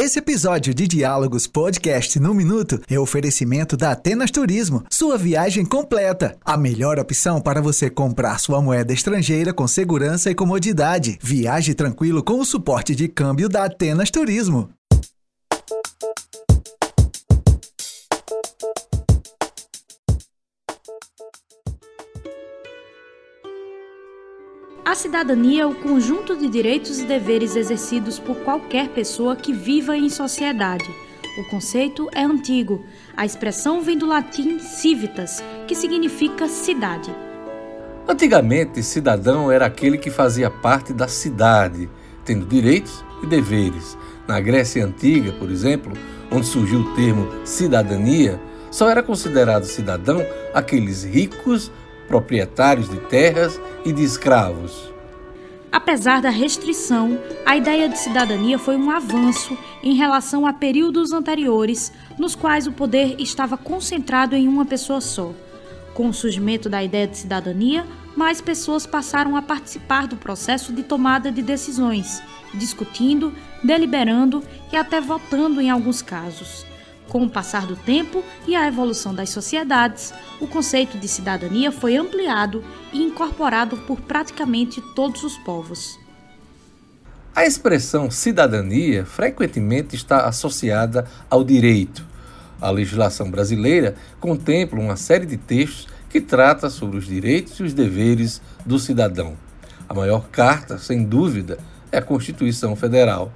Esse episódio de Diálogos Podcast no Minuto é oferecimento da Atenas Turismo, sua viagem completa. A melhor opção para você comprar sua moeda estrangeira com segurança e comodidade. Viaje tranquilo com o suporte de câmbio da Atenas Turismo. A cidadania é o conjunto de direitos e deveres exercidos por qualquer pessoa que viva em sociedade. O conceito é antigo. A expressão vem do latim civitas, que significa cidade. Antigamente, cidadão era aquele que fazia parte da cidade, tendo direitos e deveres. Na Grécia Antiga, por exemplo, onde surgiu o termo cidadania, só era considerado cidadão aqueles ricos proprietários de terras e de escravos. Apesar da restrição, a ideia de cidadania foi um avanço em relação a períodos anteriores, nos quais o poder estava concentrado em uma pessoa só. Com o surgimento da ideia de cidadania, mais pessoas passaram a participar do processo de tomada de decisões, discutindo, deliberando e até votando em alguns casos. Com o passar do tempo e a evolução das sociedades, o conceito de cidadania foi ampliado e incorporado por praticamente todos os povos. A expressão cidadania frequentemente está associada ao direito. A legislação brasileira contempla uma série de textos que trata sobre os direitos e os deveres do cidadão. A maior carta, sem dúvida, é a Constituição Federal.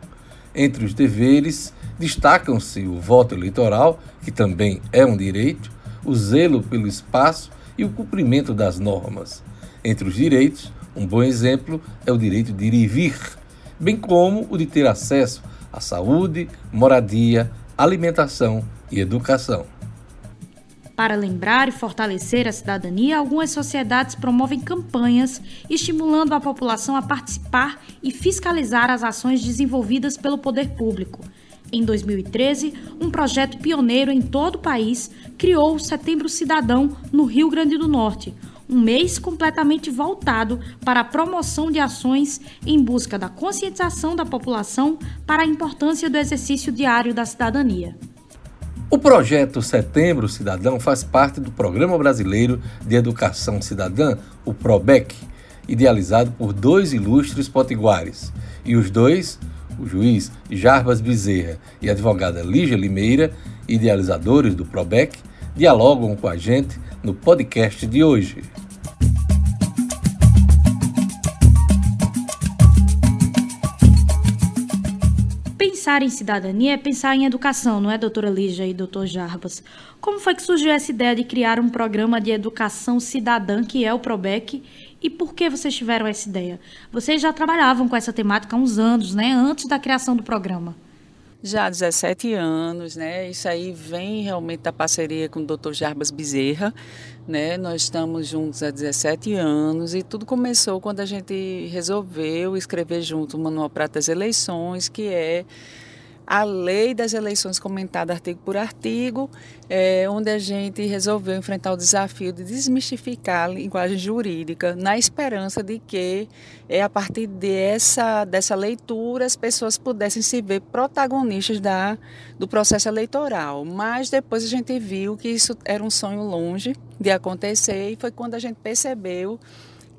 Entre os deveres destacam-se o voto eleitoral, que também é um direito, o zelo pelo espaço e o cumprimento das normas. Entre os direitos, um bom exemplo é o direito de ir e vir, bem como o de ter acesso à saúde, moradia, alimentação e educação. Para lembrar e fortalecer a cidadania, algumas sociedades promovem campanhas estimulando a população a participar e fiscalizar as ações desenvolvidas pelo poder público. Em 2013, um projeto pioneiro em todo o país criou o Setembro Cidadão no Rio Grande do Norte, um mês completamente voltado para a promoção de ações em busca da conscientização da população para a importância do exercício diário da cidadania. O projeto Setembro Cidadão faz parte do Programa Brasileiro de Educação Cidadã, o PROBEC, idealizado por dois ilustres potiguares. E os dois o juiz Jarbas Bezerra e a advogada Lígia Limeira, idealizadores do PROBEC, dialogam com a gente no podcast de hoje. Pensar em cidadania é pensar em educação, não é, doutora Lígia e doutor Jarbas? Como foi que surgiu essa ideia de criar um programa de educação cidadã, que é o PROBEC, e por que vocês tiveram essa ideia? Vocês já trabalhavam com essa temática há uns anos, né? Antes da criação do programa. Já há 17 anos, né? Isso aí vem realmente da parceria com o Dr. Jarbas Bezerra, né? Nós estamos juntos há 17 anos e tudo começou quando a gente resolveu escrever junto o Manual Prata das Eleições, que é a lei das eleições comentada artigo por artigo, é, onde a gente resolveu enfrentar o desafio de desmistificar a linguagem jurídica, na esperança de que, é, a partir dessa, dessa leitura, as pessoas pudessem se ver protagonistas da, do processo eleitoral. Mas depois a gente viu que isso era um sonho longe de acontecer e foi quando a gente percebeu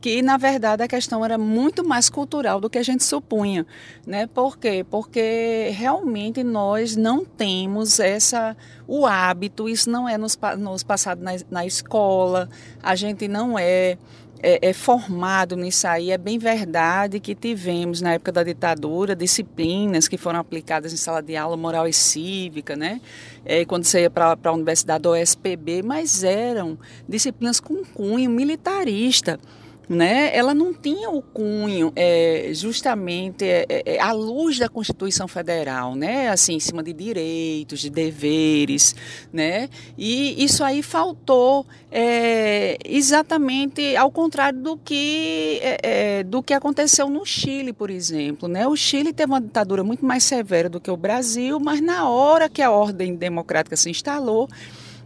que na verdade a questão era muito mais cultural do que a gente supunha, né? Por quê? Porque realmente nós não temos essa o hábito, isso não é nos, nos passado na, na escola, a gente não é é, é, formado nisso aí. É bem verdade que tivemos, na época da ditadura, disciplinas que foram aplicadas em sala de aula, moral e cívica, né? É, quando você ia para a universidade ou SPB, mas eram disciplinas com cunho militarista né, ela não tinha o cunho é, justamente é, é, à luz da Constituição Federal, né, assim, em cima de direitos, de deveres, né, e isso aí faltou é, exatamente ao contrário do que, é, é, do que aconteceu no Chile, por exemplo, né, o Chile teve uma ditadura muito mais severa do que o Brasil, mas na hora que a ordem democrática se instalou,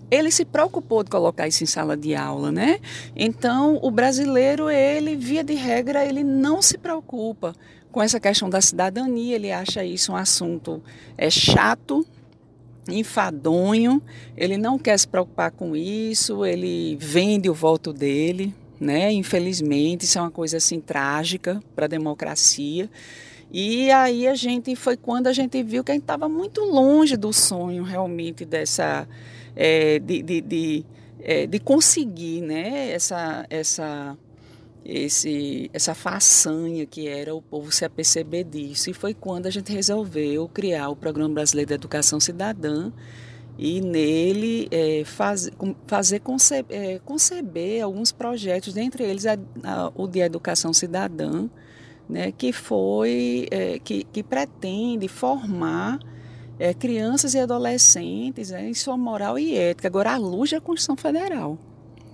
ele se preocupou de colocar isso em sala de aula, né? Então, o brasileiro, ele, via de regra, ele não se preocupa com essa questão da cidadania, ele acha isso um assunto é, chato, enfadonho, ele não quer se preocupar com isso, ele vende o voto dele, né? Infelizmente, isso é uma coisa assim trágica para a democracia. E aí a gente foi quando a gente viu que a gente estava muito longe do sonho realmente dessa é, de, de, de, é, de, conseguir né, essa, essa, esse, essa façanha que era o povo se aperceber disso. E foi quando a gente resolveu criar o Programa Brasileiro de Educação Cidadã e nele é, faz, fazer conceber, é, conceber alguns projetos, dentre eles a, a, o de Educação Cidadã, né, que foi é, que, que pretende formar é, crianças e adolescentes né, em sua moral e ética, agora à luz da Constituição Federal.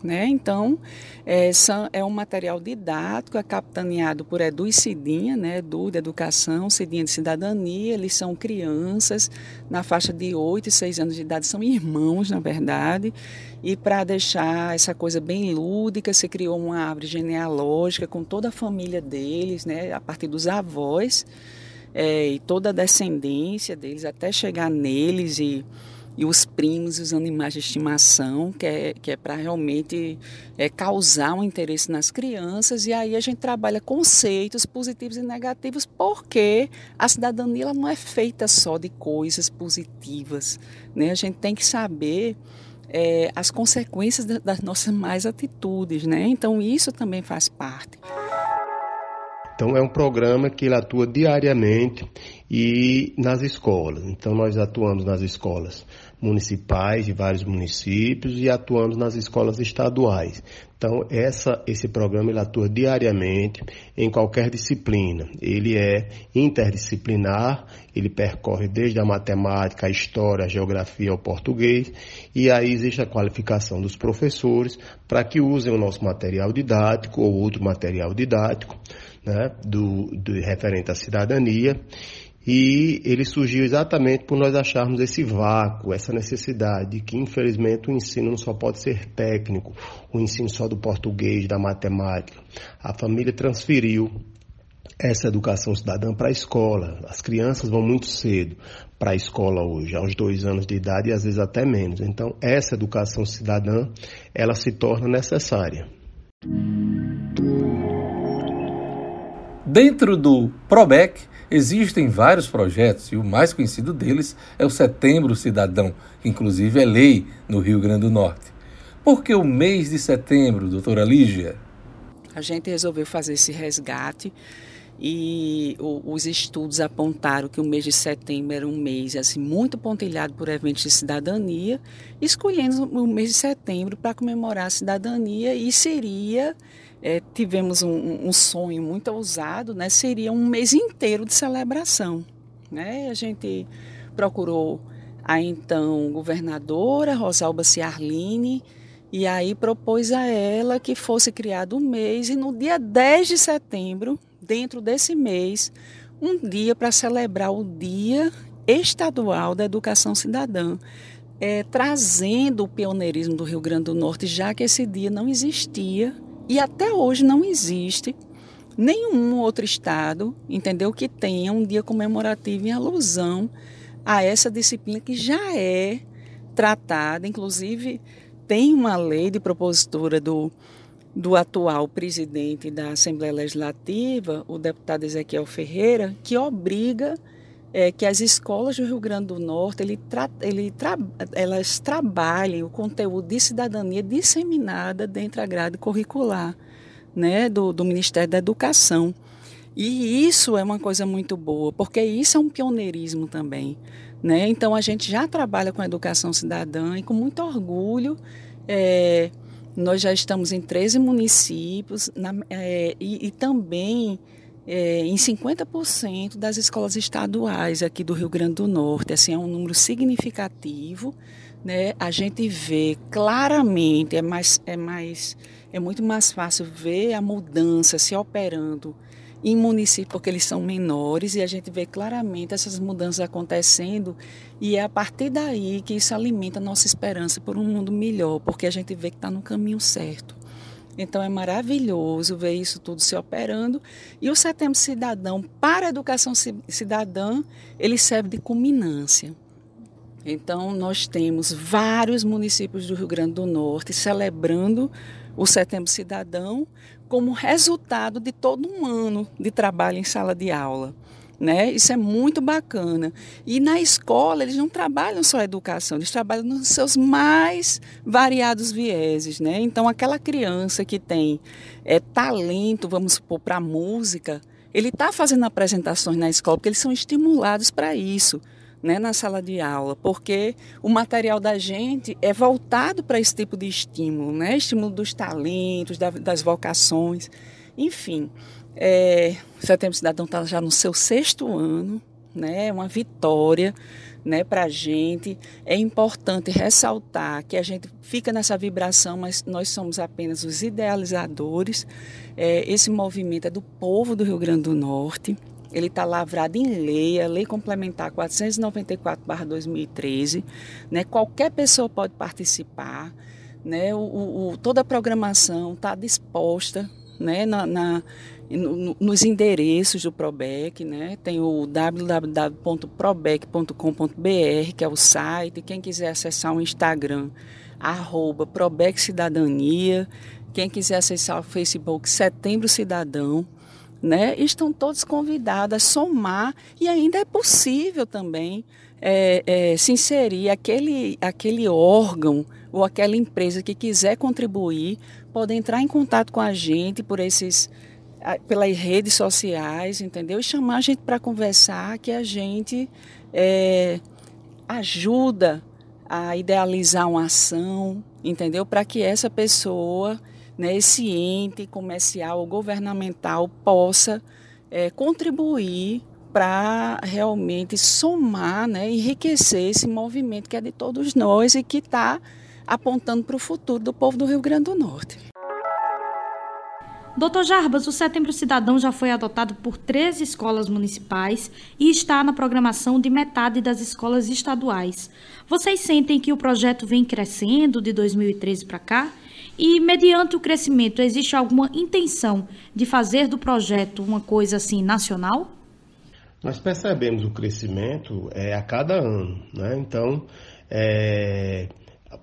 Né? Então, é, é um material didático, é capitaneado por Edu e Cidinha, né? Edu de Educação, Cidinha de Cidadania, eles são crianças na faixa de 8 e 6 anos de idade, são irmãos, na verdade, e para deixar essa coisa bem lúdica, se criou uma árvore genealógica com toda a família deles, né? a partir dos avós, é, e toda a descendência deles, até chegar neles e e os primos e os animais de estimação, que é, que é para realmente é, causar um interesse nas crianças. E aí a gente trabalha conceitos positivos e negativos, porque a cidadania ela não é feita só de coisas positivas. Né? A gente tem que saber é, as consequências das nossas mais atitudes. Né? Então isso também faz parte. Então é um programa que ele atua diariamente e nas escolas. Então nós atuamos nas escolas municipais de vários municípios e atuamos nas escolas estaduais. Então essa, esse programa ele atua diariamente em qualquer disciplina. Ele é interdisciplinar, ele percorre desde a matemática, a história, a geografia ao português e aí existe a qualificação dos professores para que usem o nosso material didático ou outro material didático né, do, do referente à cidadania. E ele surgiu exatamente por nós acharmos esse vácuo, essa necessidade, que infelizmente o ensino não só pode ser técnico, o ensino só do português, da matemática. A família transferiu essa educação cidadã para a escola. As crianças vão muito cedo para a escola hoje, aos dois anos de idade e às vezes até menos. Então, essa educação cidadã, ela se torna necessária. Dentro do PROBEC existem vários projetos e o mais conhecido deles é o Setembro Cidadão, que inclusive é lei no Rio Grande do Norte. Por que o mês de setembro, doutora Lígia? A gente resolveu fazer esse resgate e os estudos apontaram que o mês de setembro era um mês assim muito pontilhado por eventos de cidadania, escolhendo o mês de setembro para comemorar a cidadania e seria é, tivemos um, um, sonho muito ousado, né? Seria um mês inteiro de celebração, né? A gente procurou a então governadora Rosalba Ciarline e aí propôs a ela que fosse criado um mês e no dia 10 de setembro, dentro desse mês, um dia para celebrar o Dia Estadual da Educação Cidadã. É, trazendo o pioneirismo do Rio Grande do Norte, já que esse dia não existia e até hoje não existe nenhum outro estado, entendeu, que tenha um dia comemorativo em alusão a essa disciplina que já é tratada, inclusive tem uma lei de propositura do, do atual presidente da Assembleia Legislativa, o deputado Ezequiel Ferreira, que obriga é, que as escolas do Rio Grande do Norte ele tra, ele tra, elas trabalhem o conteúdo de cidadania disseminada dentro da grade curricular né, do, do Ministério da Educação. E isso é uma coisa muito boa, porque isso é um pioneirismo também. Né? Então a gente já trabalha com a educação cidadã e com muito orgulho. É, nós já estamos em 13 municípios na, é, e, e também é, em 50% das escolas estaduais aqui do Rio Grande do Norte. Assim, é um número significativo. Né? A gente vê claramente, é, mais, é, mais, é muito mais fácil ver a mudança se operando em municípios, porque eles são menores, e a gente vê claramente essas mudanças acontecendo, e é a partir daí que isso alimenta a nossa esperança por um mundo melhor, porque a gente vê que está no caminho certo. Então é maravilhoso ver isso tudo se operando. E o Setembro Cidadão para a educação cidadã, ele serve de culminância. Então nós temos vários municípios do Rio Grande do Norte celebrando o Setembro Cidadão como resultado de todo um ano de trabalho em sala de aula. Né? Isso é muito bacana. E na escola eles não trabalham só a educação, eles trabalham nos seus mais variados vieses, né? Então aquela criança que tem é, talento, vamos supor, para música, ele está fazendo apresentações na escola porque eles são estimulados para isso. Né, na sala de aula, porque o material da gente é voltado para esse tipo de estímulo, né? estímulo dos talentos, das vocações, enfim. É, Setembro Cidadão está já no seu sexto ano, né? É uma vitória né, para a gente. É importante ressaltar que a gente fica nessa vibração, mas nós somos apenas os idealizadores. É, esse movimento é do povo do Rio Grande do Norte. Ele está lavrado em lei, a Lei Complementar 494-2013. Né? Qualquer pessoa pode participar. Né? O, o, toda a programação está disposta né? na, na no, nos endereços do Probec, né? Tem o www.probec.com.br, que é o site. Quem quiser acessar o Instagram, arroba Probec Cidadania. Quem quiser acessar o Facebook Setembro Cidadão. Né? Estão todos convidados a somar e ainda é possível também é, é, se inserir aquele, aquele órgão ou aquela empresa que quiser contribuir pode entrar em contato com a gente por esses pelas redes sociais, entendeu? E chamar a gente para conversar, que a gente é, ajuda a idealizar uma ação, entendeu? Para que essa pessoa, né, esse ente comercial ou governamental possa é, contribuir para realmente somar, né, enriquecer esse movimento que é de todos nós e que está apontando para o futuro do povo do Rio Grande do Norte. Doutor Jarbas, o Setembro Cidadão já foi adotado por três escolas municipais e está na programação de metade das escolas estaduais. Vocês sentem que o projeto vem crescendo de 2013 para cá? E, mediante o crescimento, existe alguma intenção de fazer do projeto uma coisa assim nacional? Nós percebemos o crescimento é, a cada ano, né? Então, é,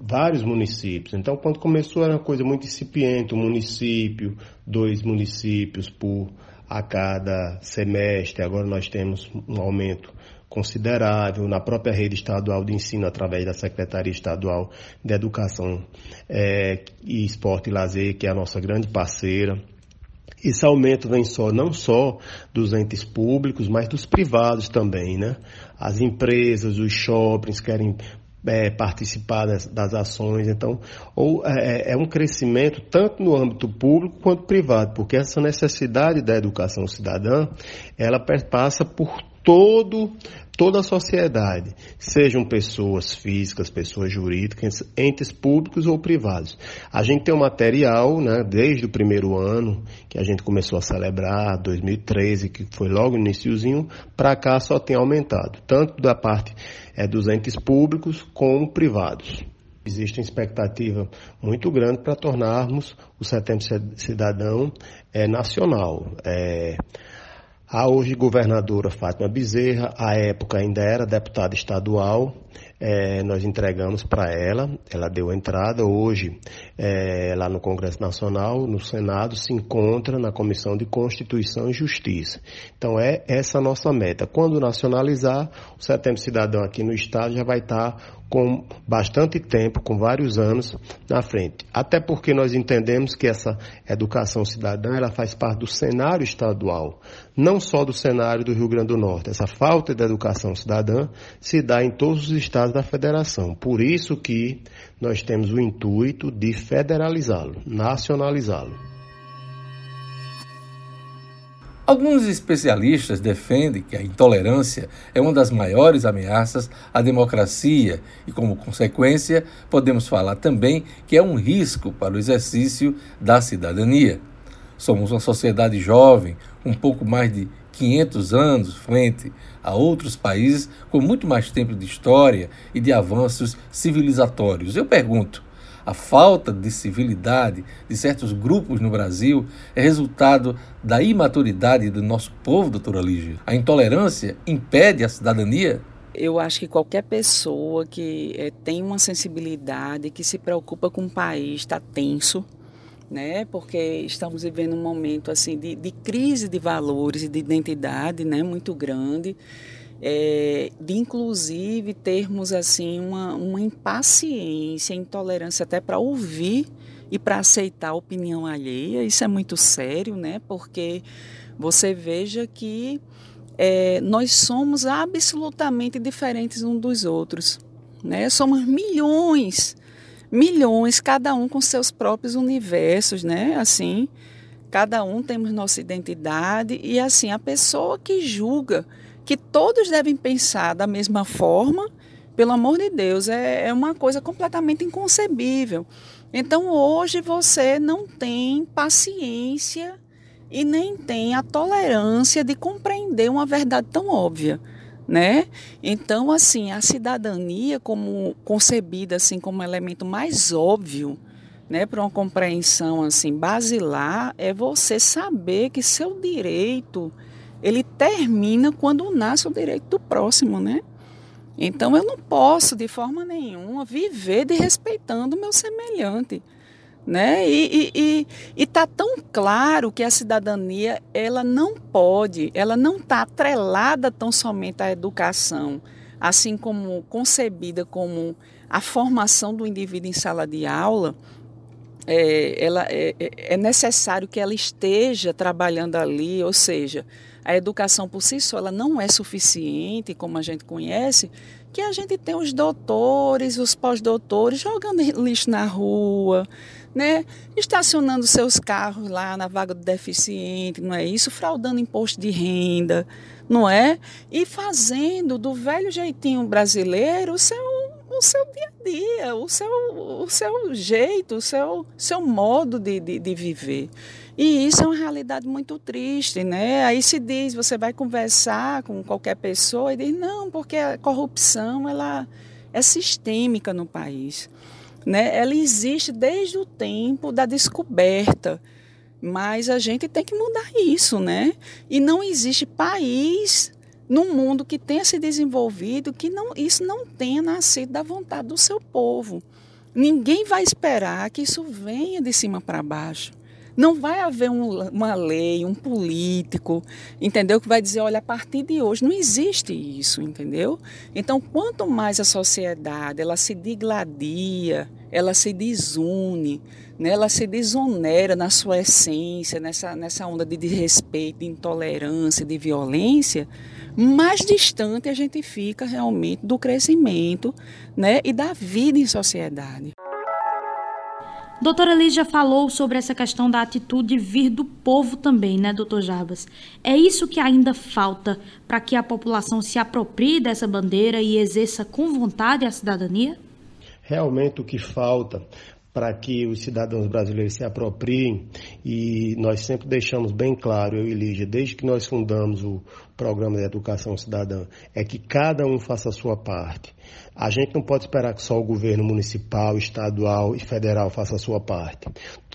vários municípios. Então, quando começou era uma coisa muito incipiente, um município, dois municípios por a cada semestre. Agora nós temos um aumento considerável na própria rede estadual de ensino através da Secretaria Estadual de Educação é, e Esporte e Lazer, que é a nossa grande parceira. Esse aumento vem só não só dos entes públicos, mas dos privados também, né? As empresas, os shoppings querem é, participar das, das, ações. Então, ou é, é, um crescimento tanto no âmbito público quanto privado, porque essa necessidade da educação cidadã, ela passa por todo toda a sociedade, sejam pessoas físicas, pessoas jurídicas, entes públicos ou privados. A gente tem um material, né, desde o primeiro ano que a gente começou a celebrar, 2013, que foi logo no iníciozinho, para cá só tem aumentado, tanto da parte é, dos entes públicos como privados. Existe uma expectativa muito grande para tornarmos o Setembro Cidadão é, nacional. É, a hoje governadora Fátima Bezerra, à época ainda era deputada estadual, é, nós entregamos para ela, ela deu entrada. Hoje, é, lá no Congresso Nacional, no Senado, se encontra na Comissão de Constituição e Justiça. Então, é essa a nossa meta. Quando nacionalizar, o Setembro Cidadão aqui no Estado já vai estar com bastante tempo, com vários anos na frente. Até porque nós entendemos que essa educação cidadã ela faz parte do cenário estadual, não só do cenário do Rio Grande do Norte. Essa falta de educação cidadã se dá em todos os estados da federação. Por isso que nós temos o intuito de federalizá-lo, nacionalizá-lo. Alguns especialistas defendem que a intolerância é uma das maiores ameaças à democracia e, como consequência, podemos falar também que é um risco para o exercício da cidadania. Somos uma sociedade jovem, um pouco mais de 500 anos frente a outros países com muito mais tempo de história e de avanços civilizatórios. Eu pergunto, A falta de civilidade de certos grupos no Brasil é resultado da imaturidade do nosso povo, doutora Lígia. A intolerância impede a cidadania? Eu acho que qualquer pessoa que é, tem uma sensibilidade, que se preocupa com o país, está tenso, né? Porque estamos vivendo um momento assim de, de crise de valores e de identidade, né? Muito grande é, de inclusive termos assim uma, uma impaciência, intolerância até para ouvir e para aceitar a opinião alheia. Isso é muito sério, né? Porque você veja que é, nós somos absolutamente diferentes uns dos outros, né? Somos milhões, milhões, cada um com seus próprios universos, né? Assim, cada um temos nossa identidade e assim a pessoa que julga que todos devem pensar da mesma forma, pelo amor de Deus, é, é uma coisa completamente inconcebível. Então hoje você não tem paciência e nem tem a tolerância de compreender uma verdade tão óbvia, né? Então assim, a cidadania como concebida assim como elemento mais óbvio, né, para uma compreensão assim basilar, é você saber que seu direito ele termina quando nasce o direito do próximo, né? Então eu não posso de forma nenhuma viver desrespeitando o meu semelhante, né? E está tão claro que a cidadania ela não pode, ela não está atrelada tão somente à educação, assim como concebida como a formação do indivíduo em sala de aula, é, ela, é, é, é necessário que ela esteja trabalhando ali, ou seja, a educação por si só ela não é suficiente, como a gente conhece, que a gente tem os doutores, os pós-doutores jogando lixo na rua, né? estacionando seus carros lá na vaga do deficiente, não é isso? Fraudando imposto de renda, não é? E fazendo do velho jeitinho brasileiro o seu, o seu dia a dia, o seu, o seu jeito, o seu, seu modo de, de, de viver. E isso é uma realidade muito triste, né? Aí se diz, você vai conversar com qualquer pessoa e diz, não, porque a corrupção ela é sistêmica no país. Né? Ela existe desde o tempo da descoberta, mas a gente tem que mudar isso, né? E não existe país no mundo que tenha se desenvolvido que não, isso não tenha nascido da vontade do seu povo. Ninguém vai esperar que isso venha de cima para baixo. Não vai haver um, uma lei, um político, entendeu? Que vai dizer, olha, a partir de hoje não existe isso, entendeu? Então, quanto mais a sociedade ela se digladia, ela se desune, né? ela se desonera na sua essência, nessa, nessa onda de desrespeito, de intolerância, de violência, mais distante a gente fica realmente do crescimento né? e da vida em sociedade. Doutora Lígia falou sobre essa questão da atitude vir do povo também, né, doutor Jarbas? É isso que ainda falta para que a população se aproprie dessa bandeira e exerça com vontade a cidadania? Realmente o que falta para que os cidadãos brasileiros se apropriem e nós sempre deixamos bem claro, eu e Lígia, desde que nós fundamos o programa de educação cidadã, é que cada um faça a sua parte. A gente não pode esperar que só o governo municipal, estadual e federal faça a sua parte.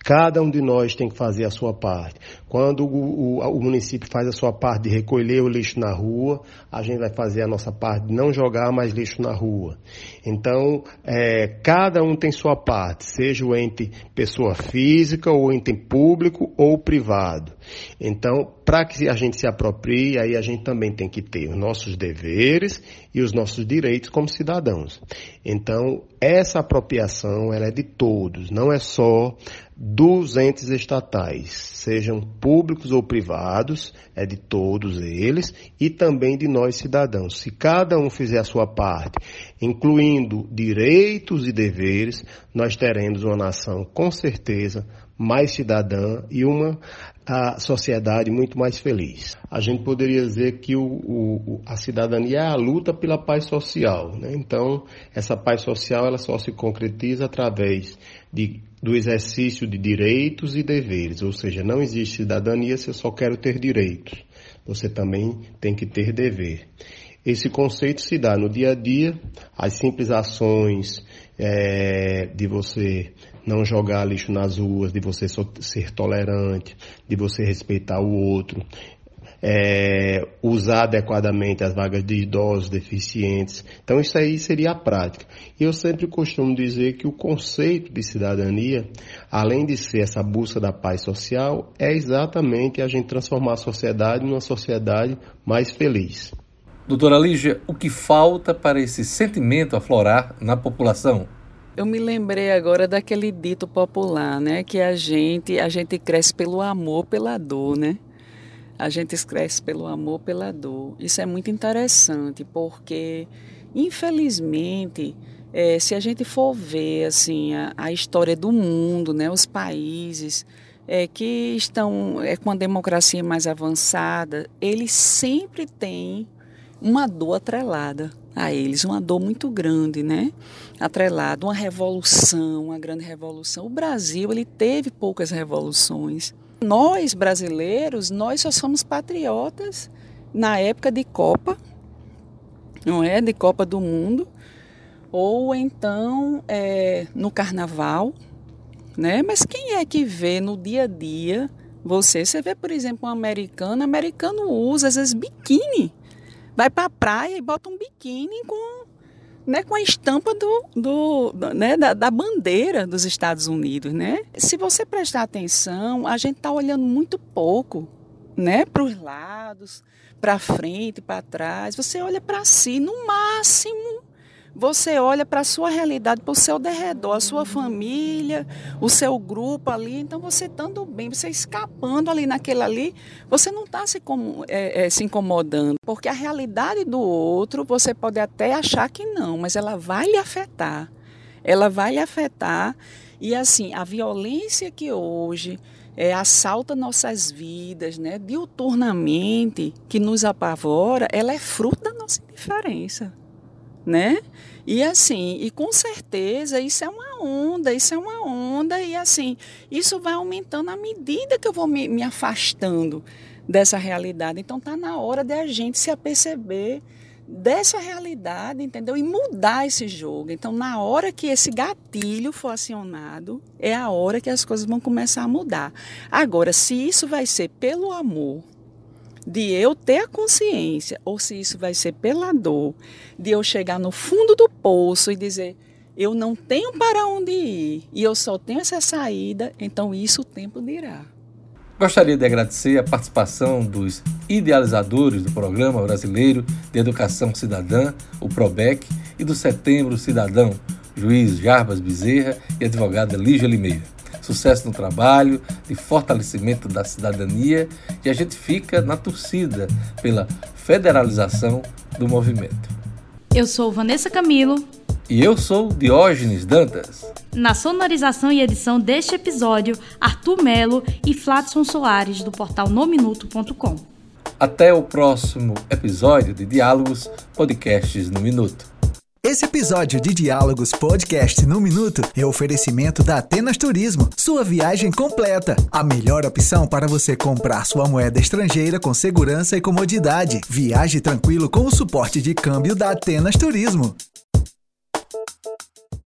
Cada um de nós tem que fazer a sua parte. Quando o, o, o, município faz a sua parte de recolher o lixo na rua, a gente vai fazer a nossa parte de não jogar mais lixo na rua. Então, é, cada um tem sua parte, seja o ente pessoa física, ou ente público ou privado. Então, para que a gente se aproprie, aí a gente também tem que ter os nossos deveres e os nossos direitos como cidadãos. Então, essa apropriação ela é de todos, não é só dos entes estatais, sejam públicos ou privados, é de todos eles e também de nós cidadãos. Se cada um fizer a sua parte, incluindo direitos e deveres, nós teremos uma nação com certeza mais cidadã e uma a sociedade muito mais feliz. A gente poderia dizer que o, o, a cidadania é a luta pela paz social. Né? Então, essa paz social ela só se concretiza através de, do exercício de direitos e deveres. Ou seja, não existe cidadania se eu só quero ter direitos. Você também tem que ter dever. Esse conceito se dá no dia a dia, as simples ações é, de você não jogar lixo nas ruas, de você ser tolerante, de você respeitar o outro, é, usar adequadamente as vagas de idosos, deficientes. Então isso aí seria a prática. E eu sempre costumo dizer que o conceito de cidadania, além de ser essa busca da paz social, é exatamente a gente transformar a sociedade numa sociedade mais feliz. Doutora Lígia, o que falta para esse sentimento aflorar na população? Eu me lembrei agora daquele dito popular, né, que a gente, a gente cresce pelo amor, pela dor, né? A gente cresce pelo amor, pela dor. Isso é muito interessante, porque infelizmente, é, se a gente for ver assim a, a, história do mundo, né, os países é, que estão é, com a democracia mais avançada, eles sempre têm uma dor atrelada a eles, uma dor muito grande, né? Atrelada, uma revolução, uma grande revolução. O Brasil, ele teve poucas revoluções. Nós, brasileiros, nós só somos patriotas na época de Copa, não é? De Copa do Mundo, ou então é, no Carnaval, né? Mas quem é que vê no dia a dia você? Você vê, por exemplo, um americano, americano usa às vezes biquíni vai para a praia e bota um biquíni com, né, com a estampa do, do, do né, da, da, bandeira dos Estados Unidos, né? Se você prestar atenção, a gente está olhando muito pouco, né, para os lados, para frente, para trás. Você olha para si, no máximo você olha para a sua realidade, para o seu derredor, a sua família, o seu grupo ali. Então, você estando bem, você escapando ali naquele ali, você não está se, é, é, se incomodando. Porque a realidade do outro, você pode até achar que não, mas ela vai lhe afetar. Ela vai lhe afetar. E assim, a violência que hoje é, assalta nossas vidas, né, diuturnamente, que nos apavora, ela é fruto da nossa indiferença né? E assim, e com certeza isso é uma onda, isso é uma onda, e assim, isso vai aumentando à medida que eu vou me, me afastando dessa realidade. Então tá na hora de a gente se aperceber dessa realidade, entendeu? E mudar esse jogo. Então, na hora que esse gatilho for acionado, é a hora que as coisas vão começar a mudar. Agora, se isso vai ser pelo amor, de eu ter a consciência, ou se isso vai ser pela dor, de eu chegar no fundo do poço e dizer: eu não tenho para onde ir e eu só tenho essa saída, então isso o tempo dirá. Gostaria de agradecer a participação dos idealizadores do Programa Brasileiro de Educação Cidadã, o PROBEC, e do Setembro Cidadão, juiz Jarbas Bezerra e advogada Lígia Limeira sucesso no trabalho, de fortalecimento da cidadania e a gente fica na torcida pela federalização do movimento. Eu sou Vanessa Camilo. E eu sou Diógenes Dantas. Na sonorização e edição deste episódio, Arthur Melo e Fladson Soares, do portal nominuto.com. Até o próximo episódio de Diálogos Podcasts no Minuto. Esse episódio de Diálogos Podcast no Minuto é oferecimento da Atenas Turismo, sua viagem completa. A melhor opção para você comprar sua moeda estrangeira com segurança e comodidade. Viaje tranquilo com o suporte de câmbio da Atenas Turismo.